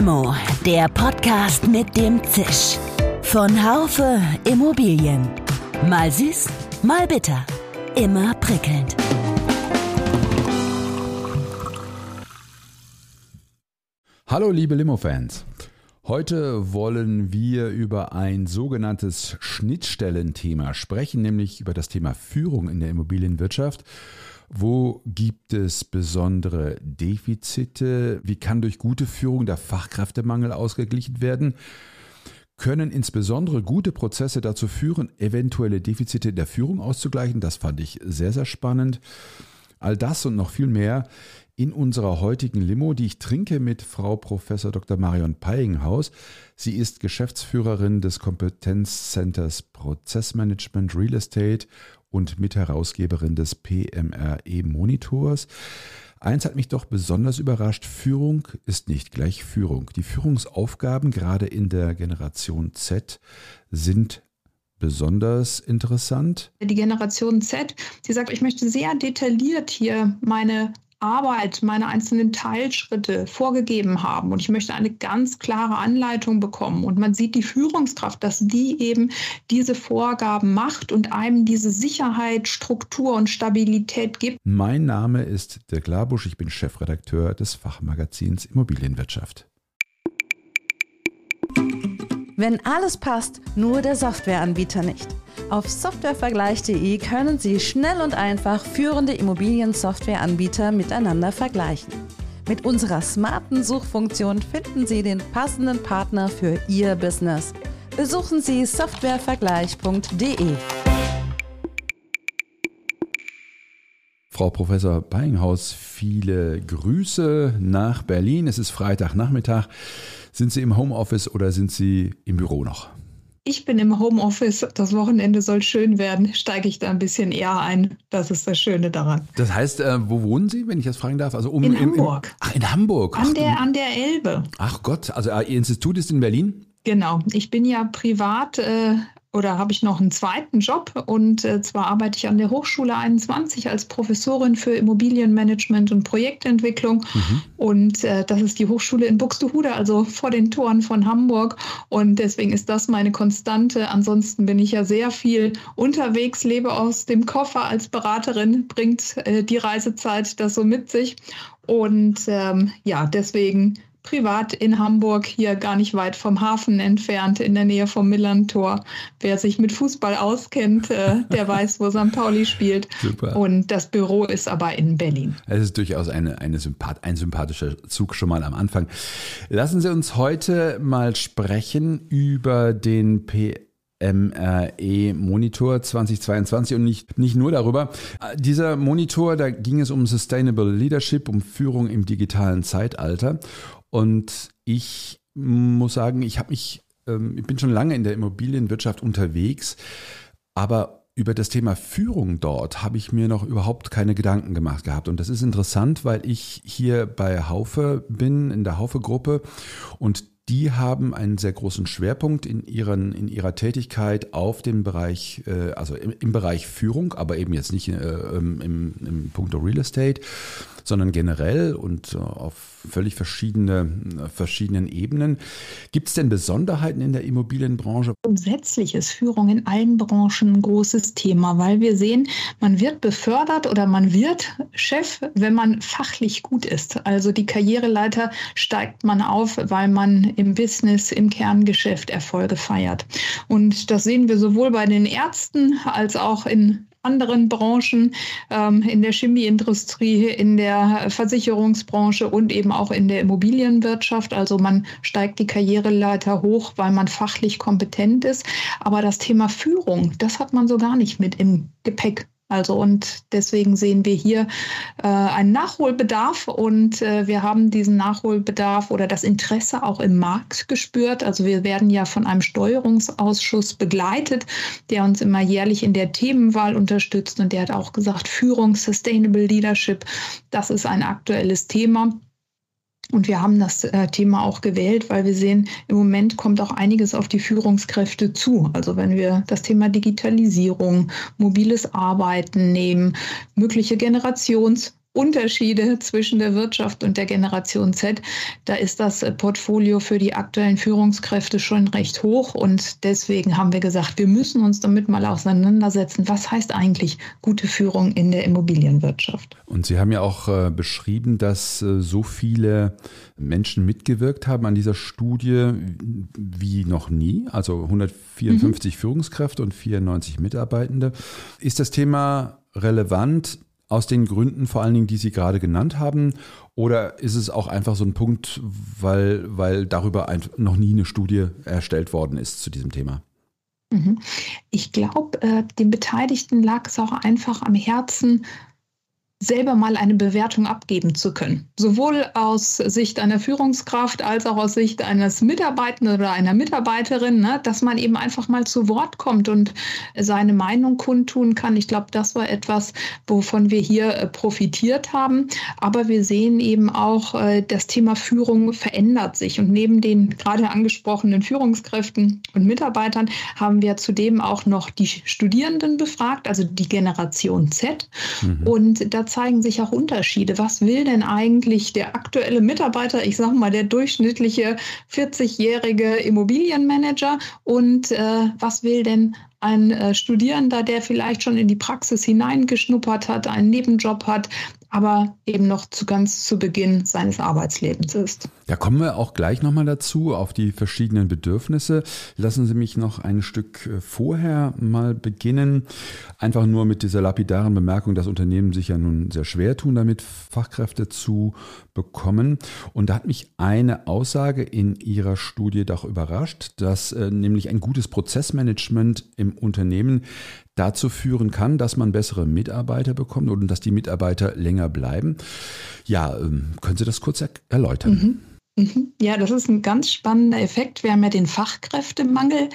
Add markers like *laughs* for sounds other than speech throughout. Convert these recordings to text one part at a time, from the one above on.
Limo, der Podcast mit dem Zisch. Von Haufe Immobilien. Mal süß, mal bitter. Immer prickelnd. Hallo liebe Limo-Fans. Heute wollen wir über ein sogenanntes Schnittstellenthema sprechen, nämlich über das Thema Führung in der Immobilienwirtschaft. Wo gibt es besondere Defizite? Wie kann durch gute Führung der Fachkräftemangel ausgeglichen werden? Können insbesondere gute Prozesse dazu führen, eventuelle Defizite der Führung auszugleichen? Das fand ich sehr, sehr spannend. All das und noch viel mehr in unserer heutigen Limo, die ich trinke mit Frau Professor Dr. Marion Peinghaus. Sie ist Geschäftsführerin des Kompetenzcenters Prozessmanagement Real Estate und Mitherausgeberin des PMRE Monitors. Eins hat mich doch besonders überrascht. Führung ist nicht gleich Führung. Die Führungsaufgaben gerade in der Generation Z sind besonders interessant. Die Generation Z, die sagt, ich möchte sehr detailliert hier meine Arbeit, meine einzelnen Teilschritte vorgegeben haben und ich möchte eine ganz klare Anleitung bekommen und man sieht die Führungskraft, dass die eben diese Vorgaben macht und einem diese Sicherheit, Struktur und Stabilität gibt. Mein Name ist Dirk Labusch, ich bin Chefredakteur des Fachmagazins Immobilienwirtschaft. Wenn alles passt, nur der Softwareanbieter nicht. Auf softwarevergleich.de können Sie schnell und einfach führende Immobiliensoftwareanbieter miteinander vergleichen. Mit unserer smarten Suchfunktion finden Sie den passenden Partner für Ihr Business. Besuchen Sie softwarevergleich.de. Frau Professor Beinghaus, viele Grüße nach Berlin. Es ist Freitagnachmittag. Sind Sie im Homeoffice oder sind Sie im Büro noch? Ich bin im Homeoffice, das Wochenende soll schön werden, steige ich da ein bisschen eher ein. Das ist das Schöne daran. Das heißt, äh, wo wohnen Sie, wenn ich das fragen darf? Also um, in im, Hamburg. Im, ach, in Hamburg. An, der, an der Elbe. Ach Gott, also äh, Ihr Institut ist in Berlin? Genau. Ich bin ja privat äh, oder habe ich noch einen zweiten Job und äh, zwar arbeite ich an der Hochschule 21 als Professorin für Immobilienmanagement und Projektentwicklung mhm. und äh, das ist die Hochschule in Buxtehude, also vor den Toren von Hamburg und deswegen ist das meine Konstante. Ansonsten bin ich ja sehr viel unterwegs, lebe aus dem Koffer als Beraterin, bringt äh, die Reisezeit das so mit sich und ähm, ja, deswegen privat in Hamburg, hier gar nicht weit vom Hafen entfernt, in der Nähe vom Millantor. Wer sich mit Fußball auskennt, äh, der weiß, wo St. Pauli spielt. Super. Und das Büro ist aber in Berlin. Es ist durchaus eine, eine Sympath ein sympathischer Zug schon mal am Anfang. Lassen Sie uns heute mal sprechen über den P MRE Monitor 2022 und nicht, nicht nur darüber. Dieser Monitor, da ging es um Sustainable Leadership, um Führung im digitalen Zeitalter. Und ich muss sagen, ich habe mich, ähm, ich bin schon lange in der Immobilienwirtschaft unterwegs, aber über das Thema Führung dort habe ich mir noch überhaupt keine Gedanken gemacht gehabt. Und das ist interessant, weil ich hier bei Haufe bin, in der Haufe-Gruppe und die haben einen sehr großen Schwerpunkt in, ihren, in ihrer Tätigkeit auf dem Bereich, äh, also im, im, Bereich Führung, aber eben jetzt nicht äh, im, im, im Punkt Real Estate, sondern generell und äh, auf völlig verschiedene, verschiedenen Ebenen. Gibt es denn Besonderheiten in der Immobilienbranche? Grundsätzlich ist Führung in allen Branchen ein großes Thema, weil wir sehen, man wird befördert oder man wird Chef, wenn man fachlich gut ist. Also die Karriereleiter steigt man auf, weil man im Business, im Kerngeschäft Erfolge feiert. Und das sehen wir sowohl bei den Ärzten als auch in anderen Branchen, ähm, in der Chemieindustrie, in der Versicherungsbranche und eben auch in der Immobilienwirtschaft. Also man steigt die Karriereleiter hoch, weil man fachlich kompetent ist. Aber das Thema Führung, das hat man so gar nicht mit im Gepäck. Also und deswegen sehen wir hier äh, einen Nachholbedarf und äh, wir haben diesen Nachholbedarf oder das Interesse auch im Markt gespürt. Also wir werden ja von einem Steuerungsausschuss begleitet, der uns immer jährlich in der Themenwahl unterstützt und der hat auch gesagt, Führung, Sustainable Leadership, das ist ein aktuelles Thema. Und wir haben das äh, Thema auch gewählt, weil wir sehen, im Moment kommt auch einiges auf die Führungskräfte zu. Also wenn wir das Thema Digitalisierung, mobiles Arbeiten nehmen, mögliche Generations Unterschiede zwischen der Wirtschaft und der Generation Z, da ist das Portfolio für die aktuellen Führungskräfte schon recht hoch. Und deswegen haben wir gesagt, wir müssen uns damit mal auseinandersetzen. Was heißt eigentlich gute Führung in der Immobilienwirtschaft? Und Sie haben ja auch äh, beschrieben, dass äh, so viele Menschen mitgewirkt haben an dieser Studie wie noch nie. Also 154 mhm. Führungskräfte und 94 Mitarbeitende. Ist das Thema relevant aus den Gründen vor allen Dingen, die Sie gerade genannt haben? Oder ist es auch einfach so ein Punkt, weil, weil darüber noch nie eine Studie erstellt worden ist zu diesem Thema? Mhm. Ich glaube, äh, den Beteiligten lag es auch einfach am Herzen, selber mal eine Bewertung abgeben zu können. Sowohl aus Sicht einer Führungskraft als auch aus Sicht eines Mitarbeitenden oder einer Mitarbeiterin, ne, dass man eben einfach mal zu Wort kommt und seine Meinung kundtun kann. Ich glaube, das war etwas, wovon wir hier äh, profitiert haben. Aber wir sehen eben auch, äh, das Thema Führung verändert sich. Und neben den gerade angesprochenen Führungskräften und Mitarbeitern haben wir zudem auch noch die Studierenden befragt, also die Generation Z. Mhm. Und dazu zeigen sich auch Unterschiede. Was will denn eigentlich der aktuelle Mitarbeiter, ich sage mal der durchschnittliche 40-jährige Immobilienmanager und äh, was will denn ein äh, Studierender, der vielleicht schon in die Praxis hineingeschnuppert hat, einen Nebenjob hat, aber eben noch zu ganz zu Beginn seines Arbeitslebens ist. Da kommen wir auch gleich nochmal dazu, auf die verschiedenen Bedürfnisse. Lassen Sie mich noch ein Stück äh, vorher mal beginnen. Einfach nur mit dieser lapidaren Bemerkung, dass Unternehmen sich ja nun sehr schwer tun, damit Fachkräfte zu bekommen. Und da hat mich eine Aussage in Ihrer Studie doch überrascht, dass äh, nämlich ein gutes Prozessmanagement im Unternehmen dazu führen kann, dass man bessere Mitarbeiter bekommt und dass die Mitarbeiter länger bleiben. Ja, ähm, können Sie das kurz er erläutern? Mhm. mhm. Ja, das ist ein ganz spannender Effekt. Wir haben ja den Fachkräftemangel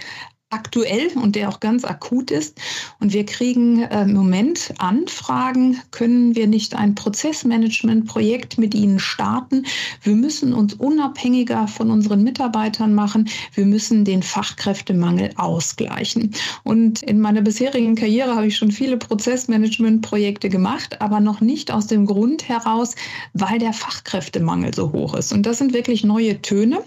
aktuell und der auch ganz akut ist. Und wir kriegen äh, im Moment Anfragen, können wir nicht ein Prozessmanagement-Projekt mit Ihnen starten? Wir müssen uns unabhängiger von unseren Mitarbeitern machen. Wir müssen den Fachkräftemangel ausgleichen. Und in meiner bisherigen Karriere habe ich schon viele Prozessmanagement-Projekte gemacht, aber noch nicht aus dem Grund heraus, weil der Fachkräftemangel so hoch ist. Und das sind wirklich neue Töne.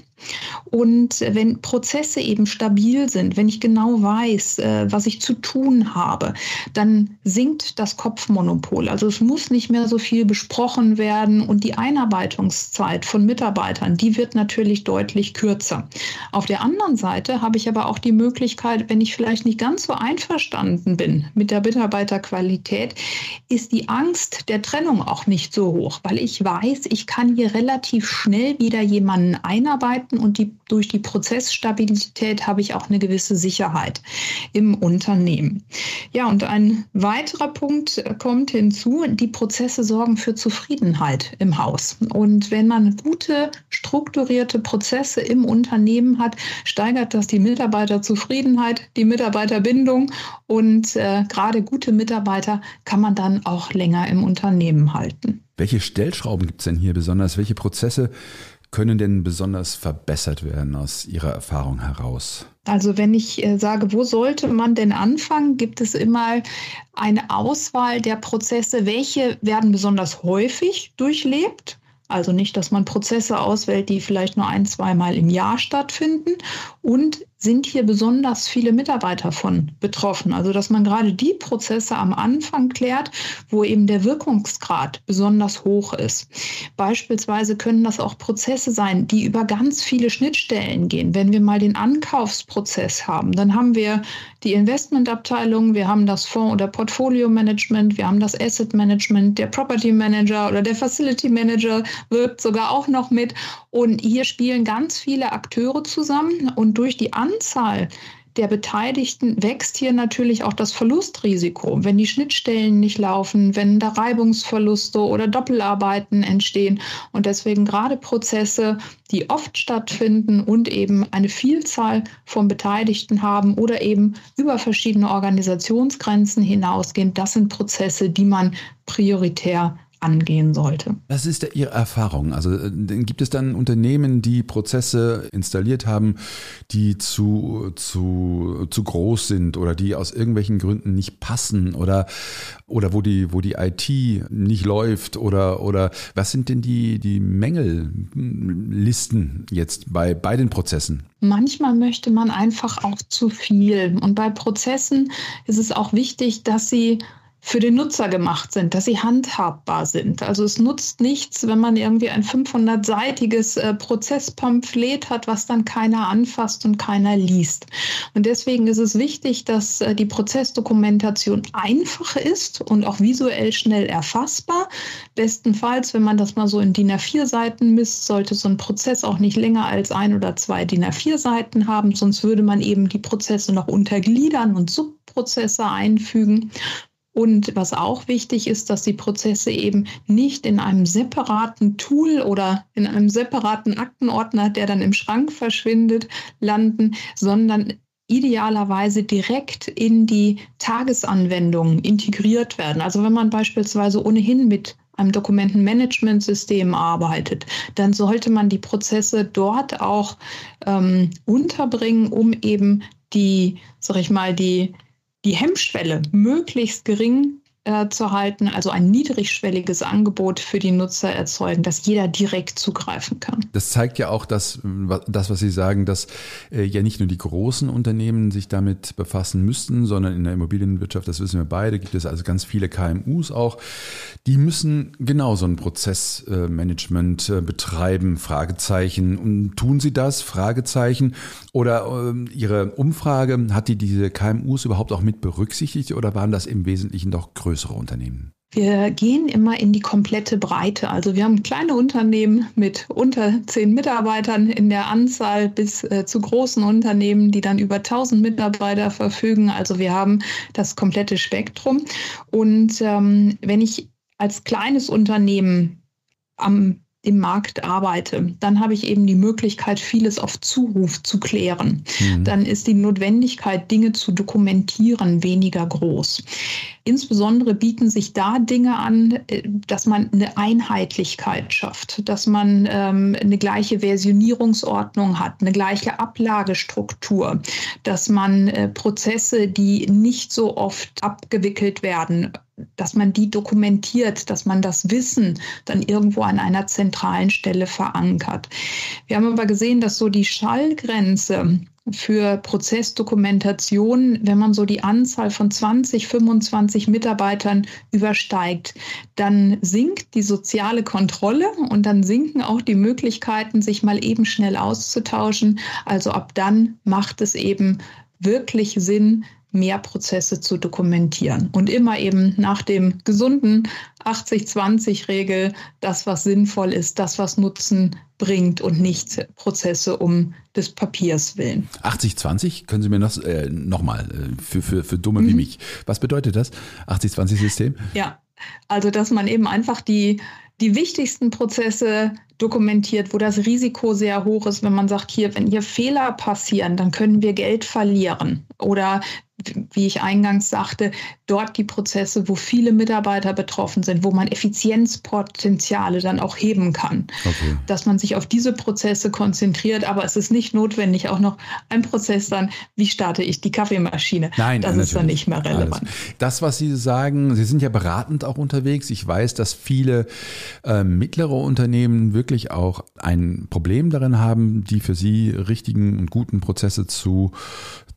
Und wenn Prozesse eben stabil sind, wenn ich genau weiß, äh, was ich zu tun habe, dann sinkt das Kopfmonopol. Also es muss nicht mehr so viel besprochen werden und die Einarbeitungszeit von Mitarbeitern, die wird natürlich deutlich kürzer. Auf der anderen Seite habe ich aber auch die Möglichkeit, wenn ich vielleicht nicht ganz so einverstanden bin mit der Mitarbeiterqualität, ist die Angst der Trennung auch nicht so hoch, weil ich weiß, ich kann hier relativ schnell wieder jemanden einarbeiten Kontakten und die, durch die Prozessstabilität habe ich auch eine gewisse Sicherheit im Unternehmen. Ja, und ein weiterer Punkt kommt hinzu, die Prozesse sorgen für Zufriedenheit im Haus. Und wenn man gute, strukturierte Prozesse im Unternehmen hat, steigert das die Mitarbeiterzufriedenheit, die Mitarbeiterbindung und äh, gerade gute Mitarbeiter kann man dann auch länger im Unternehmen halten. Welche Stellschrauben gibt es denn hier besonders? Welche Prozesse können denn besonders verbessert werden aus Ihrer Erfahrung heraus? Also wenn ich äh, sage, wo sollte man denn anfangen, gibt es immer eine Auswahl der Prozesse, welche werden besonders häufig durchlebt. Also nicht, dass man Prozesse auswählt, die vielleicht nur ein, zweimal im Jahr stattfinden. Und sind hier besonders viele Mitarbeiter von betroffen. Also dass man gerade die Prozesse am Anfang klärt, wo eben der Wirkungsgrad besonders hoch ist. Beispielsweise können das auch Prozesse sein, die über ganz viele Schnittstellen gehen. Wenn wir mal den Ankaufsprozess haben, dann haben wir die Investmentabteilung, wir haben das Fonds- oder Portfolio-Management, wir haben das Asset-Management, der Property Manager oder der Facility Manager wirkt sogar auch noch mit. Und hier spielen ganz viele Akteure zusammen und durch die Anzahl der Beteiligten wächst hier natürlich auch das Verlustrisiko, wenn die Schnittstellen nicht laufen, wenn da Reibungsverluste oder Doppelarbeiten entstehen. Und deswegen gerade Prozesse, die oft stattfinden und eben eine Vielzahl von Beteiligten haben oder eben über verschiedene Organisationsgrenzen hinausgehen, das sind Prozesse, die man prioritär angehen sollte. Was ist da Ihre Erfahrung? Also äh, gibt es dann Unternehmen, die Prozesse installiert haben, die zu, zu, zu groß sind oder die aus irgendwelchen Gründen nicht passen oder, oder wo die, wo die IT nicht läuft oder, oder was sind denn die, die Mängellisten jetzt bei, bei den Prozessen? Manchmal möchte man einfach auch zu viel. Und bei Prozessen ist es auch wichtig, dass sie für den Nutzer gemacht sind, dass sie handhabbar sind. Also es nutzt nichts, wenn man irgendwie ein 500-seitiges äh, Prozesspamphlet hat, was dann keiner anfasst und keiner liest. Und deswegen ist es wichtig, dass äh, die Prozessdokumentation einfach ist und auch visuell schnell erfassbar. Bestenfalls, wenn man das mal so in DIN A4-Seiten misst, sollte so ein Prozess auch nicht länger als ein oder zwei DIN A4-Seiten haben, sonst würde man eben die Prozesse noch untergliedern und Subprozesse einfügen. Und was auch wichtig ist, dass die Prozesse eben nicht in einem separaten Tool oder in einem separaten Aktenordner, der dann im Schrank verschwindet, landen, sondern idealerweise direkt in die Tagesanwendungen integriert werden. Also wenn man beispielsweise ohnehin mit einem Dokumentenmanagementsystem arbeitet, dann sollte man die Prozesse dort auch ähm, unterbringen, um eben die, sag ich mal, die die Hemmschwelle möglichst gering äh, zu halten, also ein niedrigschwelliges Angebot für die Nutzer erzeugen, dass jeder direkt zugreifen kann. Das zeigt ja auch, dass das, was Sie sagen, dass äh, ja nicht nur die großen Unternehmen sich damit befassen müssten, sondern in der Immobilienwirtschaft, das wissen wir beide, gibt es also ganz viele KMUs auch, die müssen genau so ein Prozessmanagement äh, betreiben, Fragezeichen. Und tun sie das, Fragezeichen? Oder äh, Ihre Umfrage, hat die diese KMUs überhaupt auch mit berücksichtigt oder waren das im Wesentlichen doch größere größere Unternehmen? Wir gehen immer in die komplette Breite. Also wir haben kleine Unternehmen mit unter zehn Mitarbeitern in der Anzahl bis äh, zu großen Unternehmen, die dann über 1000 Mitarbeiter verfügen. Also wir haben das komplette Spektrum. Und ähm, wenn ich als kleines Unternehmen am im Markt arbeite, dann habe ich eben die Möglichkeit, vieles auf Zuruf zu klären. Mhm. Dann ist die Notwendigkeit, Dinge zu dokumentieren, weniger groß. Insbesondere bieten sich da Dinge an, äh, dass man eine Einheitlichkeit schafft, dass man ähm, eine gleiche Versionierungsordnung hat, eine gleiche Ablagestruktur, dass man äh, Prozesse, die nicht so oft abgewickelt werden, dass man die dokumentiert, dass man das Wissen dann irgendwo an einer zentralen Stelle verankert. Wir haben aber gesehen, dass so die Schallgrenze für Prozessdokumentation, wenn man so die Anzahl von 20, 25 Mitarbeitern übersteigt, dann sinkt die soziale Kontrolle und dann sinken auch die Möglichkeiten, sich mal eben schnell auszutauschen. Also ab dann macht es eben wirklich Sinn, mehr Prozesse zu dokumentieren und immer eben nach dem gesunden 80-20-Regel, das, was sinnvoll ist, das, was Nutzen bringt und nicht Prozesse um des Papiers willen. 80-20, können Sie mir das äh, nochmal äh, für, für, für Dumme mhm. wie mich, was bedeutet das, 80-20-System? Ja, also dass man eben einfach die, die wichtigsten Prozesse dokumentiert, wo das Risiko sehr hoch ist, wenn man sagt, hier, wenn hier Fehler passieren, dann können wir Geld verlieren. Oder wie ich eingangs sagte, dort die Prozesse, wo viele Mitarbeiter betroffen sind, wo man Effizienzpotenziale dann auch heben kann. Okay. Dass man sich auf diese Prozesse konzentriert, aber es ist nicht notwendig, auch noch ein Prozess dann, wie starte ich die Kaffeemaschine? Nein, das ist dann nicht mehr relevant. Alles. Das, was Sie sagen, Sie sind ja beratend auch unterwegs. Ich weiß, dass viele äh, mittlere Unternehmen wirklich auch ein Problem darin haben, die für Sie richtigen und guten Prozesse zu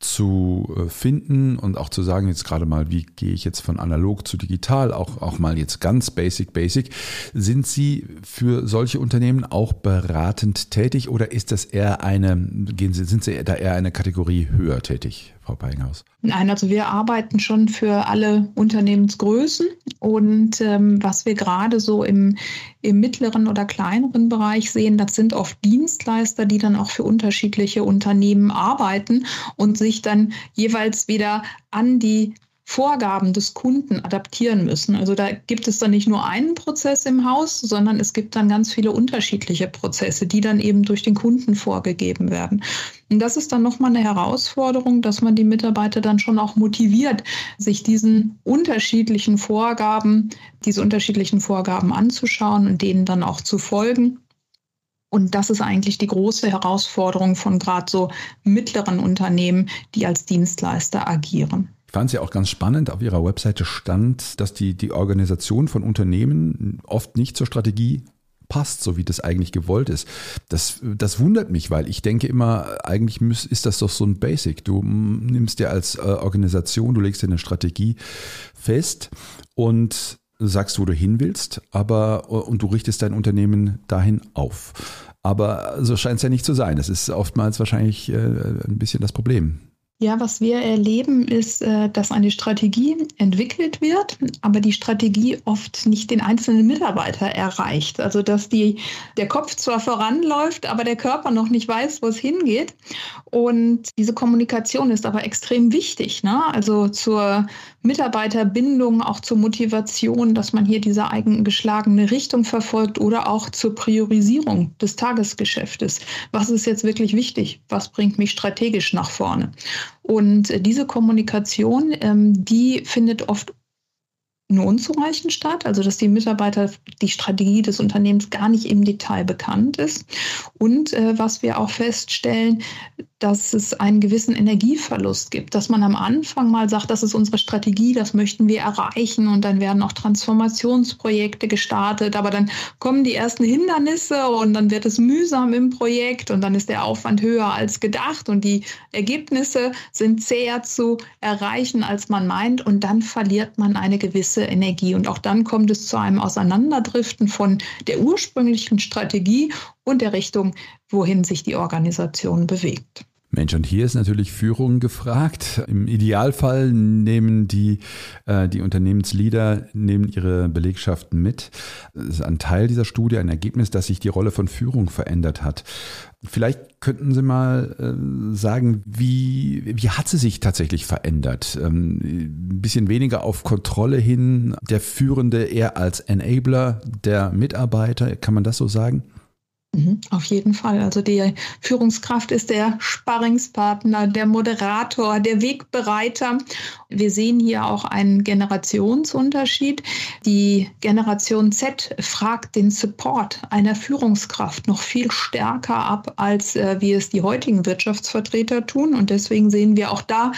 zu äh, finden und auch zu sagen, jetzt gerade mal, wie gehe ich jetzt von analog zu digital, auch, auch mal jetzt ganz basic, basic. Sind Sie für solche Unternehmen auch beratend tätig oder ist das eher eine, gehen Sie, sind Sie da eher eine Kategorie höher tätig? Frau Beinghaus? Nein, also wir arbeiten schon für alle Unternehmensgrößen und ähm, was wir gerade so im, im mittleren oder kleineren Bereich sehen, das sind oft Dienstleister, die dann auch für unterschiedliche Unternehmen arbeiten und sich dann jeweils wieder an die Vorgaben des Kunden adaptieren müssen. Also da gibt es dann nicht nur einen Prozess im Haus, sondern es gibt dann ganz viele unterschiedliche Prozesse, die dann eben durch den Kunden vorgegeben werden. Und das ist dann nochmal eine Herausforderung, dass man die Mitarbeiter dann schon auch motiviert, sich diesen unterschiedlichen Vorgaben, diese unterschiedlichen Vorgaben anzuschauen und denen dann auch zu folgen. Und das ist eigentlich die große Herausforderung von gerade so mittleren Unternehmen, die als Dienstleister agieren. Ich fand es ja auch ganz spannend, auf Ihrer Webseite stand, dass die, die Organisation von Unternehmen oft nicht zur Strategie passt, so wie das eigentlich gewollt ist. Das, das wundert mich, weil ich denke immer, eigentlich ist das doch so ein Basic. Du nimmst dir als äh, Organisation, du legst dir eine Strategie fest und sagst, wo du hin willst, aber und du richtest dein Unternehmen dahin auf. Aber so scheint es ja nicht zu sein. Das ist oftmals wahrscheinlich äh, ein bisschen das Problem. Ja, was wir erleben, ist, äh, dass eine Strategie entwickelt wird, aber die Strategie oft nicht den einzelnen Mitarbeiter erreicht. Also dass die, der Kopf zwar voranläuft, aber der Körper noch nicht weiß, wo es hingeht. Und diese Kommunikation ist aber extrem wichtig. Ne? Also zur Mitarbeiterbindung, auch zur Motivation, dass man hier diese eigengeschlagene Richtung verfolgt oder auch zur Priorisierung des Tagesgeschäftes. Was ist jetzt wirklich wichtig? Was bringt mich strategisch nach vorne? Und diese Kommunikation, ähm, die findet oft nur unzureichend statt, also dass die Mitarbeiter die Strategie des Unternehmens gar nicht im Detail bekannt ist. Und äh, was wir auch feststellen, dass es einen gewissen Energieverlust gibt, dass man am Anfang mal sagt, das ist unsere Strategie, das möchten wir erreichen und dann werden auch Transformationsprojekte gestartet, aber dann kommen die ersten Hindernisse und dann wird es mühsam im Projekt und dann ist der Aufwand höher als gedacht und die Ergebnisse sind zäher zu erreichen, als man meint und dann verliert man eine gewisse Energie und auch dann kommt es zu einem Auseinanderdriften von der ursprünglichen Strategie und der Richtung, wohin sich die Organisation bewegt. Mensch, und hier ist natürlich Führung gefragt. Im Idealfall nehmen die, äh, die Unternehmensleader nehmen ihre Belegschaften mit. Das ist ein Teil dieser Studie, ein Ergebnis, dass sich die Rolle von Führung verändert hat. Vielleicht könnten Sie mal äh, sagen, wie, wie hat sie sich tatsächlich verändert? Ähm, ein bisschen weniger auf Kontrolle hin, der Führende eher als Enabler der Mitarbeiter, kann man das so sagen? Mhm, auf jeden Fall. Also die Führungskraft ist der Sparringspartner, der Moderator, der Wegbereiter. Wir sehen hier auch einen Generationsunterschied. Die Generation Z fragt den Support einer Führungskraft noch viel stärker ab, als äh, wie es die heutigen Wirtschaftsvertreter tun. Und deswegen sehen wir auch da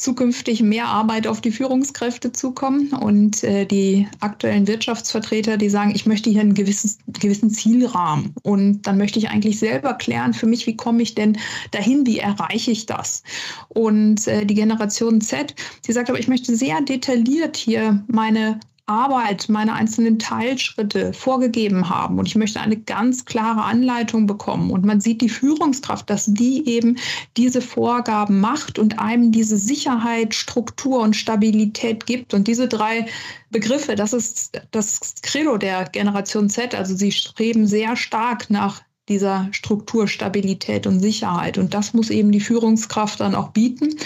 zukünftig mehr Arbeit auf die Führungskräfte zukommen und äh, die aktuellen Wirtschaftsvertreter, die sagen, ich möchte hier einen gewissen, gewissen Zielrahmen und dann möchte ich eigentlich selber klären für mich, wie komme ich denn dahin, wie erreiche ich das? Und äh, die Generation Z, die sagt aber, ich möchte sehr detailliert hier meine Arbeit, meine einzelnen Teilschritte vorgegeben haben. Und ich möchte eine ganz klare Anleitung bekommen. Und man sieht die Führungskraft, dass die eben diese Vorgaben macht und einem diese Sicherheit, Struktur und Stabilität gibt. Und diese drei Begriffe, das ist das Credo der Generation Z. Also sie streben sehr stark nach dieser Strukturstabilität und Sicherheit. Und das muss eben die Führungskraft dann auch bieten.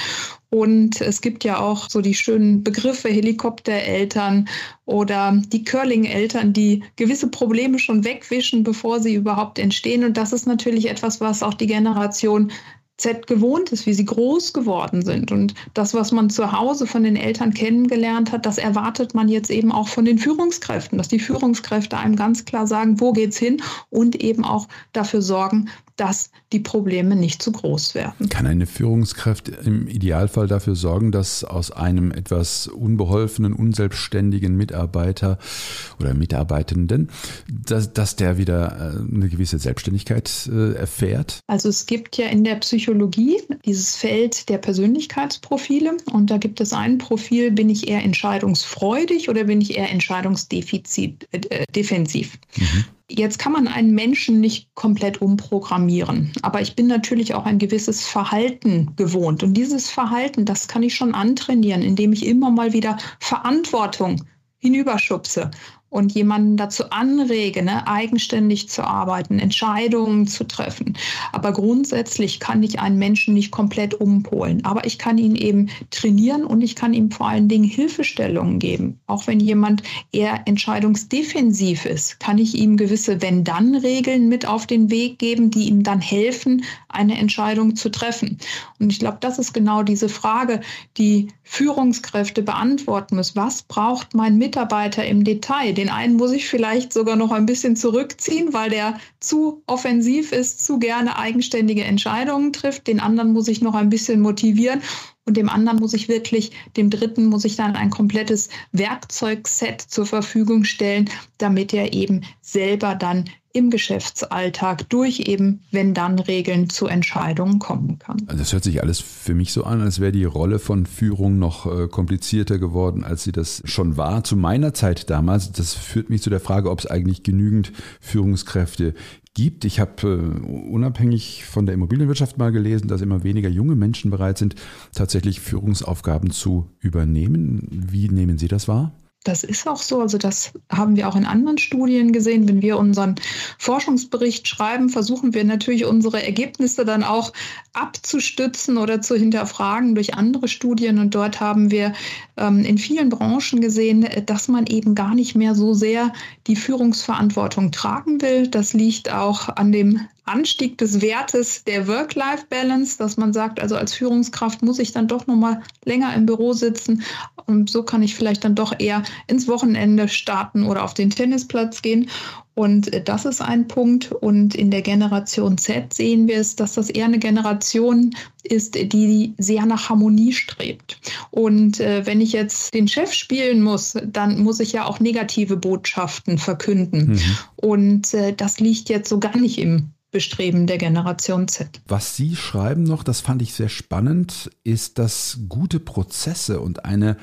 Und es gibt ja auch so die schönen Begriffe Helikoptereltern oder die Curling-Eltern, die gewisse Probleme schon wegwischen, bevor sie überhaupt entstehen. Und das ist natürlich etwas, was auch die Generation Z gewohnt ist, wie sie groß geworden sind. Und das, was man zu Hause von den Eltern kennengelernt hat, das erwartet man jetzt eben auch von den Führungskräften, dass die Führungskräfte einem ganz klar sagen, wo geht's hin und eben auch dafür sorgen, dass die Probleme nicht zu groß werden. Kann eine Führungskraft im Idealfall dafür sorgen, dass aus einem etwas unbeholfenen, unselbstständigen Mitarbeiter oder Mitarbeitenden, dass, dass der wieder äh, eine gewisse Selbstständigkeit äh, erfährt? Also es gibt ja in der Psychologie dieses Feld der Persönlichkeitsprofile und da gibt es ein Profil, bin ich eher entscheidungsfreudig oder bin ich eher entscheidungsdefensiv? Äh, defensiv. Mhm. Jetzt kann man einen Menschen nicht komplett umprogrammieren, aber ich bin natürlich auch ein gewisses Verhalten gewohnt. Und dieses Verhalten, das kann ich schon antrainieren, indem ich immer mal wieder Verantwortung hinüberschubse und jemanden dazu anrege, ne, eigenständig zu arbeiten, Entscheidungen zu treffen. Aber grundsätzlich kann ich einen Menschen nicht komplett umpolen. Aber ich kann ihn eben trainieren und ich kann ihm vor allen Dingen Hilfestellungen geben. Auch wenn jemand eher entscheidungsdefensiv ist, kann ich ihm gewisse Wenn-Dann-Regeln mit auf den Weg geben, die ihm dann helfen, eine Entscheidung zu treffen. Und ich glaube, das ist genau diese Frage, die Führungskräfte beantworten müssen. Was braucht mein Mitarbeiter im Detail? Den einen muss ich vielleicht sogar noch ein bisschen zurückziehen, weil der zu offensiv ist, zu gerne eigenständige Entscheidungen trifft. Den anderen muss ich noch ein bisschen motivieren. Und dem anderen muss ich wirklich, dem dritten muss ich dann ein komplettes Werkzeugset zur Verfügung stellen, damit er eben selber dann im Geschäftsalltag durch eben, wenn dann Regeln zu Entscheidungen kommen kann. Also das hört sich alles für mich so an, als wäre die Rolle von Führung noch äh, komplizierter geworden, als sie das schon war. Zu meiner Zeit damals, das führt mich zu der Frage, ob es eigentlich genügend Führungskräfte gibt. Ich habe äh, unabhängig von der Immobilienwirtschaft mal gelesen, dass immer weniger junge Menschen bereit sind, tatsächlich Führungsaufgaben zu übernehmen. Wie nehmen Sie das wahr? Das ist auch so. Also das haben wir auch in anderen Studien gesehen. Wenn wir unseren Forschungsbericht schreiben, versuchen wir natürlich unsere Ergebnisse dann auch abzustützen oder zu hinterfragen durch andere Studien. Und dort haben wir ähm, in vielen Branchen gesehen, dass man eben gar nicht mehr so sehr die Führungsverantwortung tragen will. Das liegt auch an dem Anstieg des Wertes der Work-Life-Balance, dass man sagt, also als Führungskraft muss ich dann doch noch mal länger im Büro sitzen und so kann ich vielleicht dann doch eher ins Wochenende starten oder auf den Tennisplatz gehen. Und das ist ein Punkt. Und in der Generation Z sehen wir es, dass das eher eine Generation ist, die sehr nach Harmonie strebt. Und äh, wenn ich jetzt den Chef spielen muss, dann muss ich ja auch negative Botschaften verkünden. Mhm. Und äh, das liegt jetzt so gar nicht im Bestreben der Generation Z. Was Sie schreiben noch, das fand ich sehr spannend, ist, dass gute Prozesse und eine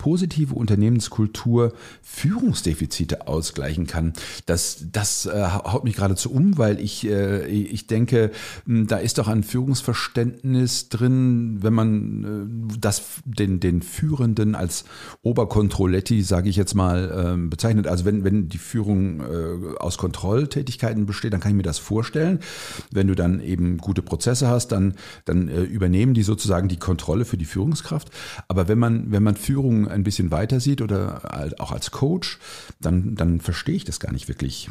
positive Unternehmenskultur Führungsdefizite ausgleichen kann. Das, das äh, haut mich geradezu um, weil ich, äh, ich denke, hm, da ist doch ein Führungsverständnis drin, wenn man äh, das den, den Führenden als Oberkontrolletti, sage ich jetzt mal, äh, bezeichnet. Also wenn, wenn die Führung äh, aus Kontrolltätigkeiten besteht, dann kann ich mir das vorstellen. Wenn du dann eben gute Prozesse hast, dann, dann äh, übernehmen die sozusagen die Kontrolle für die Führungskraft. Aber wenn man, wenn man Führung ein bisschen weiter sieht oder auch als Coach, dann, dann verstehe ich das gar nicht wirklich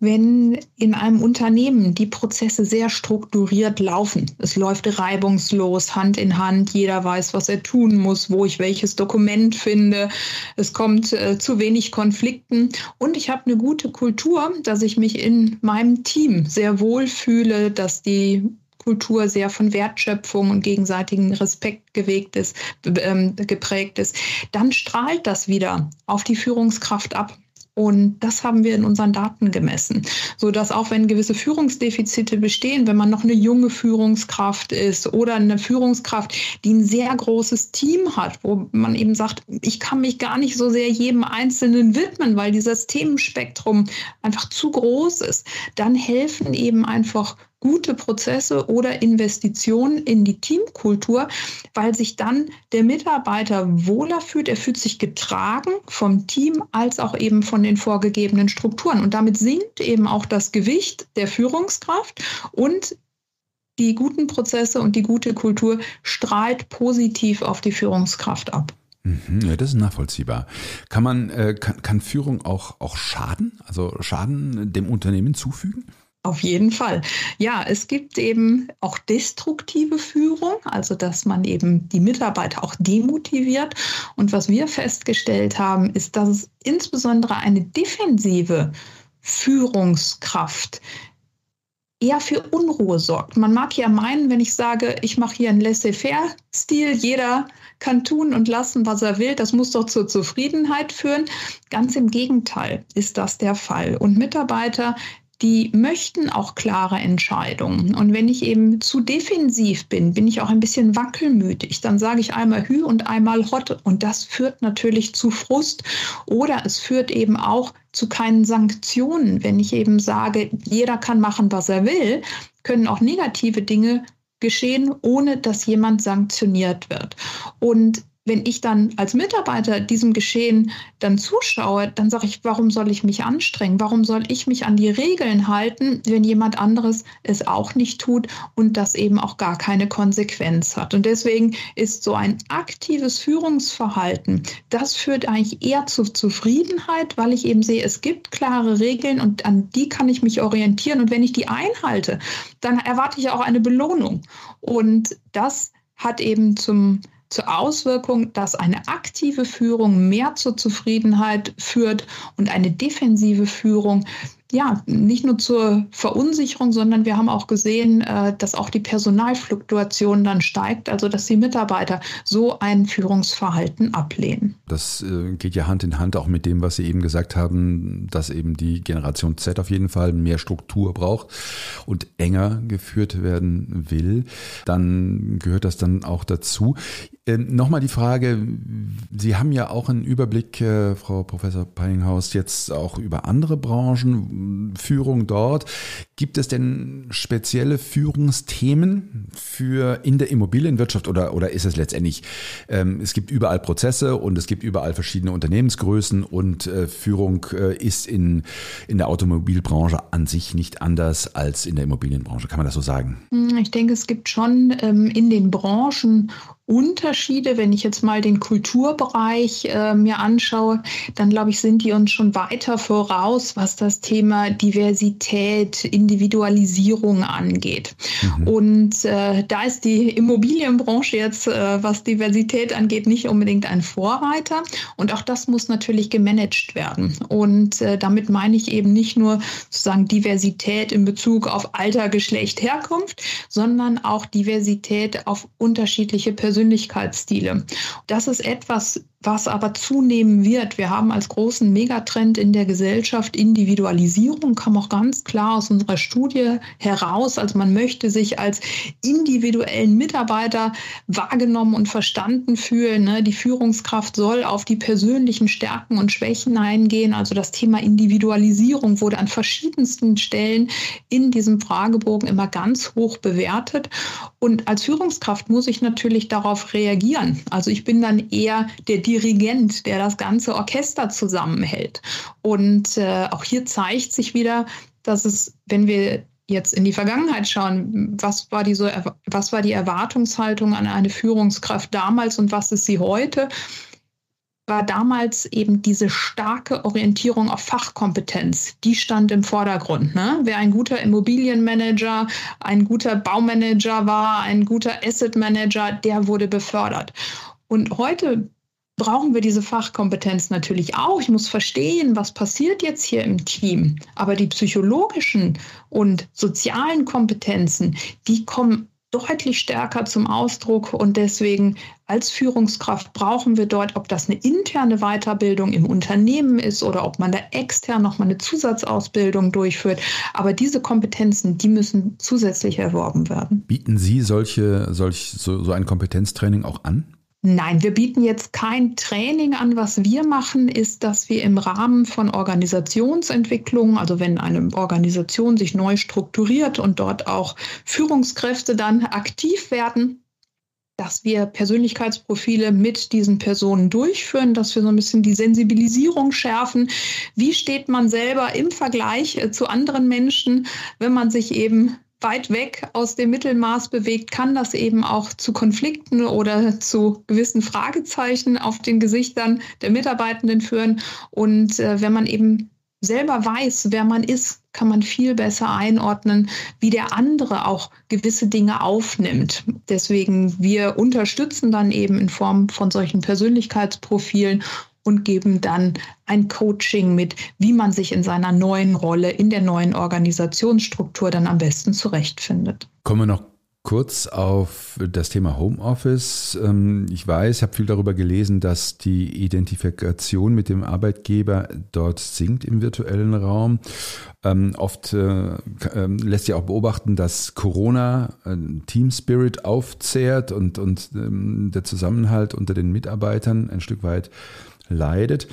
wenn in einem Unternehmen die Prozesse sehr strukturiert laufen. Es läuft reibungslos, Hand in Hand, jeder weiß, was er tun muss, wo ich welches Dokument finde. Es kommt äh, zu wenig Konflikten und ich habe eine gute Kultur, dass ich mich in meinem Team sehr wohl fühle, dass die Kultur sehr von Wertschöpfung und gegenseitigen Respekt gewegt ist, ähm, geprägt ist, dann strahlt das wieder auf die Führungskraft ab. Und das haben wir in unseren Daten gemessen, so dass auch wenn gewisse Führungsdefizite bestehen, wenn man noch eine junge Führungskraft ist oder eine Führungskraft, die ein sehr großes Team hat, wo man eben sagt, ich kann mich gar nicht so sehr jedem Einzelnen widmen, weil dieses Themenspektrum einfach zu groß ist, dann helfen eben einfach gute Prozesse oder Investitionen in die Teamkultur, weil sich dann der Mitarbeiter wohler fühlt. Er fühlt sich getragen vom Team als auch eben von den vorgegebenen Strukturen. Und damit sinkt eben auch das Gewicht der Führungskraft und die guten Prozesse und die gute Kultur strahlt positiv auf die Führungskraft ab. Mhm, ja, das ist nachvollziehbar. Kann man, äh, kann, kann Führung auch, auch Schaden, also Schaden dem Unternehmen zufügen? Auf jeden Fall. Ja, es gibt eben auch destruktive Führung, also dass man eben die Mitarbeiter auch demotiviert. Und was wir festgestellt haben, ist, dass es insbesondere eine defensive Führungskraft eher für Unruhe sorgt. Man mag ja meinen, wenn ich sage, ich mache hier einen Laissez-faire-Stil, jeder kann tun und lassen, was er will, das muss doch zur Zufriedenheit führen. Ganz im Gegenteil ist das der Fall. Und Mitarbeiter, die möchten auch klare Entscheidungen. Und wenn ich eben zu defensiv bin, bin ich auch ein bisschen wackelmütig. Dann sage ich einmal Hü und einmal Hot. Und das führt natürlich zu Frust. Oder es führt eben auch zu keinen Sanktionen. Wenn ich eben sage, jeder kann machen, was er will, können auch negative Dinge geschehen, ohne dass jemand sanktioniert wird. Und wenn ich dann als Mitarbeiter diesem Geschehen dann zuschaue, dann sage ich, warum soll ich mich anstrengen? Warum soll ich mich an die Regeln halten, wenn jemand anderes es auch nicht tut und das eben auch gar keine Konsequenz hat? Und deswegen ist so ein aktives Führungsverhalten, das führt eigentlich eher zu Zufriedenheit, weil ich eben sehe, es gibt klare Regeln und an die kann ich mich orientieren. Und wenn ich die einhalte, dann erwarte ich auch eine Belohnung. Und das hat eben zum zur Auswirkung, dass eine aktive Führung mehr zur Zufriedenheit führt und eine defensive Führung ja, nicht nur zur Verunsicherung, sondern wir haben auch gesehen, äh, dass auch die Personalfluktuation dann steigt, also dass die Mitarbeiter so ein Führungsverhalten ablehnen. Das äh, geht ja Hand in Hand auch mit dem, was Sie eben gesagt haben, dass eben die Generation Z auf jeden Fall mehr Struktur braucht und enger geführt werden will. Dann gehört das dann auch dazu. Ähm, Nochmal die Frage, Sie haben ja auch einen Überblick, äh, Frau Professor Peininghaus, jetzt auch über andere Branchen, Führung dort. Gibt es denn spezielle Führungsthemen für in der Immobilienwirtschaft oder, oder ist es letztendlich, ähm, es gibt überall Prozesse und es gibt überall verschiedene Unternehmensgrößen und äh, Führung äh, ist in, in der Automobilbranche an sich nicht anders als in der Immobilienbranche. Kann man das so sagen? Ich denke, es gibt schon ähm, in den Branchen Unterschiede, wenn ich jetzt mal den Kulturbereich äh, mir anschaue, dann glaube ich, sind die uns schon weiter voraus, was das Thema Diversität, Individualisierung angeht. Mhm. Und äh, da ist die Immobilienbranche jetzt, äh, was Diversität angeht, nicht unbedingt ein Vorreiter. Und auch das muss natürlich gemanagt werden. Und äh, damit meine ich eben nicht nur sozusagen Diversität in Bezug auf Alter, Geschlecht, Herkunft, sondern auch Diversität auf unterschiedliche Persönlichkeiten. Persönlichkeitsstile. Das ist etwas, was aber zunehmen wird. Wir haben als großen Megatrend in der Gesellschaft Individualisierung, kam auch ganz klar aus unserer Studie heraus. Also man möchte sich als individuellen Mitarbeiter wahrgenommen und verstanden fühlen. Ne? Die Führungskraft soll auf die persönlichen Stärken und Schwächen eingehen. Also das Thema Individualisierung wurde an verschiedensten Stellen in diesem Fragebogen immer ganz hoch bewertet. Und als Führungskraft muss ich natürlich darauf reagieren. Also ich bin dann eher der Dirigent, der das ganze Orchester zusammenhält. Und äh, auch hier zeigt sich wieder, dass es, wenn wir jetzt in die Vergangenheit schauen, was war die, so, was war die Erwartungshaltung an eine Führungskraft damals und was ist sie heute? war damals eben diese starke Orientierung auf Fachkompetenz. Die stand im Vordergrund. Ne? Wer ein guter Immobilienmanager, ein guter Baumanager war, ein guter Asset Manager, der wurde befördert. Und heute brauchen wir diese Fachkompetenz natürlich auch. Ich muss verstehen, was passiert jetzt hier im Team. Aber die psychologischen und sozialen Kompetenzen, die kommen deutlich stärker zum Ausdruck und deswegen als Führungskraft brauchen wir dort, ob das eine interne Weiterbildung im Unternehmen ist oder ob man da extern nochmal eine Zusatzausbildung durchführt. Aber diese Kompetenzen, die müssen zusätzlich erworben werden. Bieten Sie solche, solch, so, so ein Kompetenztraining auch an? Nein, wir bieten jetzt kein Training an. Was wir machen, ist, dass wir im Rahmen von Organisationsentwicklung, also wenn eine Organisation sich neu strukturiert und dort auch Führungskräfte dann aktiv werden, dass wir Persönlichkeitsprofile mit diesen Personen durchführen, dass wir so ein bisschen die Sensibilisierung schärfen. Wie steht man selber im Vergleich äh, zu anderen Menschen, wenn man sich eben weit weg aus dem Mittelmaß bewegt, kann das eben auch zu Konflikten oder zu gewissen Fragezeichen auf den Gesichtern der Mitarbeitenden führen. Und äh, wenn man eben selber weiß, wer man ist, kann man viel besser einordnen, wie der andere auch gewisse Dinge aufnimmt. Deswegen, wir unterstützen dann eben in Form von solchen Persönlichkeitsprofilen und geben dann ein Coaching mit, wie man sich in seiner neuen Rolle, in der neuen Organisationsstruktur dann am besten zurechtfindet. Kommen wir noch kurz auf das Thema Homeoffice. Ähm, ich weiß, ich habe viel darüber gelesen, dass die Identifikation mit dem Arbeitgeber dort sinkt im virtuellen Raum. Ähm, oft äh, ähm, lässt sich auch beobachten, dass Corona äh, Team Spirit aufzehrt und, und der Zusammenhalt unter den Mitarbeitern ein Stück weit leidet.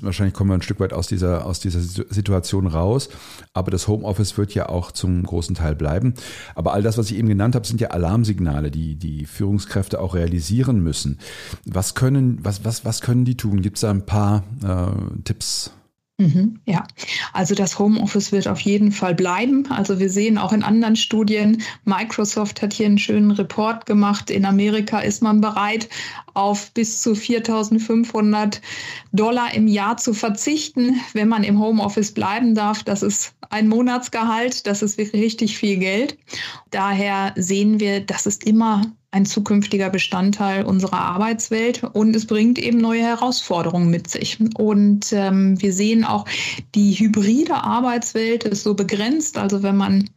Wahrscheinlich kommen wir ein Stück weit aus dieser, aus dieser Situation raus. Aber das Homeoffice wird ja auch zum großen Teil bleiben. Aber all das, was ich eben genannt habe, sind ja Alarmsignale, die die Führungskräfte auch realisieren müssen. Was können, was, was, was können die tun? Gibt es da ein paar äh, Tipps? Mhm, ja, also das Homeoffice wird auf jeden Fall bleiben. Also wir sehen auch in anderen Studien, Microsoft hat hier einen schönen Report gemacht. In Amerika ist man bereit, auf bis zu 4.500 Dollar im Jahr zu verzichten, wenn man im Homeoffice bleiben darf. Das ist ein Monatsgehalt, das ist wirklich richtig viel Geld. Daher sehen wir, das ist immer ein zukünftiger Bestandteil unserer Arbeitswelt und es bringt eben neue Herausforderungen mit sich. Und ähm, wir sehen auch, die hybride Arbeitswelt ist so begrenzt. Also wenn man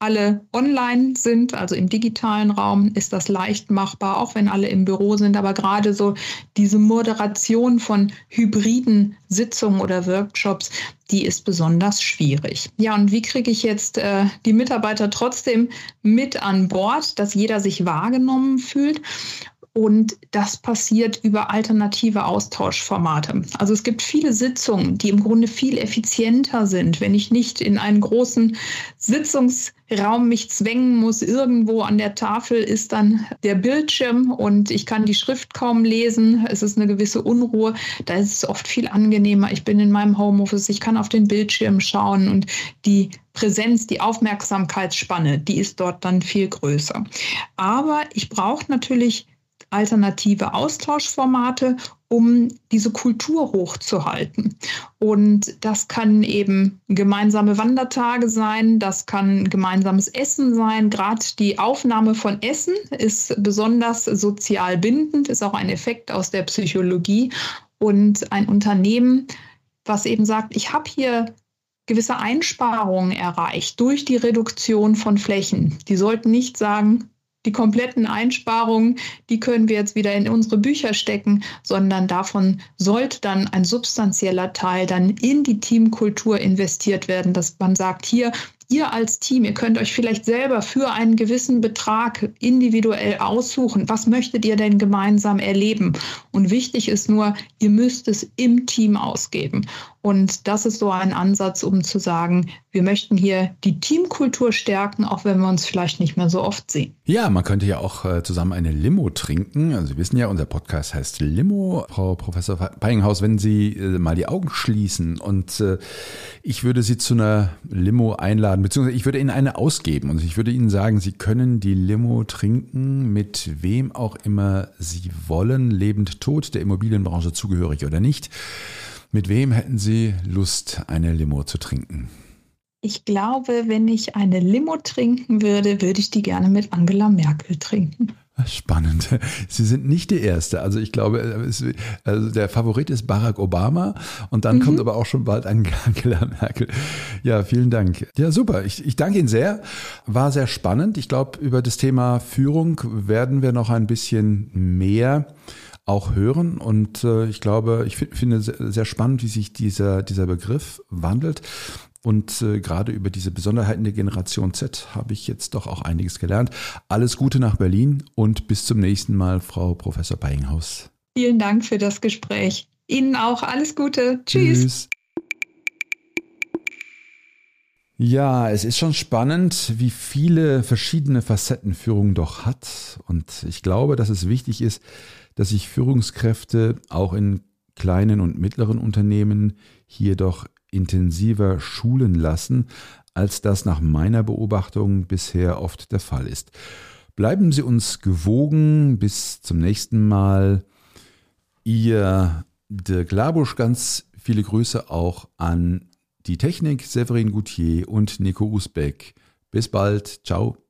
alle online sind, also im digitalen Raum, ist das leicht machbar, auch wenn alle im Büro sind. Aber gerade so diese Moderation von hybriden Sitzungen oder Workshops, die ist besonders schwierig. Ja, und wie kriege ich jetzt äh, die Mitarbeiter trotzdem mit an Bord, dass jeder sich wahrgenommen fühlt? Und das passiert über alternative Austauschformate. Also es gibt viele Sitzungen, die im Grunde viel effizienter sind, wenn ich nicht in einen großen Sitzungsraum mich zwängen muss. Irgendwo an der Tafel ist dann der Bildschirm und ich kann die Schrift kaum lesen. Es ist eine gewisse Unruhe. Da ist es oft viel angenehmer. Ich bin in meinem Homeoffice, ich kann auf den Bildschirm schauen und die Präsenz, die Aufmerksamkeitsspanne, die ist dort dann viel größer. Aber ich brauche natürlich alternative Austauschformate, um diese Kultur hochzuhalten. Und das kann eben gemeinsame Wandertage sein, das kann gemeinsames Essen sein. Gerade die Aufnahme von Essen ist besonders sozial bindend, ist auch ein Effekt aus der Psychologie. Und ein Unternehmen, was eben sagt, ich habe hier gewisse Einsparungen erreicht durch die Reduktion von Flächen. Die sollten nicht sagen, die kompletten Einsparungen, die können wir jetzt wieder in unsere Bücher stecken, sondern davon sollte dann ein substanzieller Teil dann in die Teamkultur investiert werden, dass man sagt, hier, ihr als Team, ihr könnt euch vielleicht selber für einen gewissen Betrag individuell aussuchen, was möchtet ihr denn gemeinsam erleben. Und wichtig ist nur, ihr müsst es im Team ausgeben. Und das ist so ein Ansatz, um zu sagen, wir möchten hier die Teamkultur stärken, auch wenn wir uns vielleicht nicht mehr so oft sehen. Ja, man könnte ja auch äh, zusammen eine Limo trinken. Also Sie wissen ja, unser Podcast heißt Limo. Frau Professor Peinghaus, wenn Sie äh, mal die Augen schließen und äh, ich würde Sie zu einer Limo einladen, beziehungsweise ich würde Ihnen eine ausgeben und ich würde Ihnen sagen, Sie können die Limo trinken mit wem auch immer Sie wollen, lebend, tot, der Immobilienbranche zugehörig oder nicht. Mit wem hätten Sie Lust, eine Limo zu trinken? Ich glaube, wenn ich eine Limo trinken würde, würde ich die gerne mit Angela Merkel trinken. Spannend. *laughs* Sie sind nicht die Erste. Also ich glaube, es, also der Favorit ist Barack Obama und dann mhm. kommt aber auch schon bald *laughs* Angela Merkel. Ja, vielen Dank. Ja, super. Ich, ich danke Ihnen sehr. War sehr spannend. Ich glaube, über das Thema Führung werden wir noch ein bisschen mehr auch hören. Und äh, ich glaube, ich finde sehr spannend, wie sich dieser, dieser Begriff wandelt. Und äh, gerade über diese Besonderheiten der Generation Z habe ich jetzt doch auch einiges gelernt. Alles Gute nach Berlin und bis zum nächsten Mal, Frau Professor Beinghaus. Vielen Dank für das Gespräch. Ihnen auch alles Gute. Tschüss. Tschüss. Ja, es ist schon spannend, wie viele verschiedene Facetten Führung doch hat. Und ich glaube, dass es wichtig ist, dass sich Führungskräfte auch in kleinen und mittleren Unternehmen hier doch intensiver schulen lassen, als das nach meiner Beobachtung bisher oft der Fall ist. Bleiben Sie uns gewogen. Bis zum nächsten Mal. Ihr Dirk Labusch, ganz viele Grüße auch an die Technik Severin Goutier und Nico Usbeck. Bis bald. Ciao.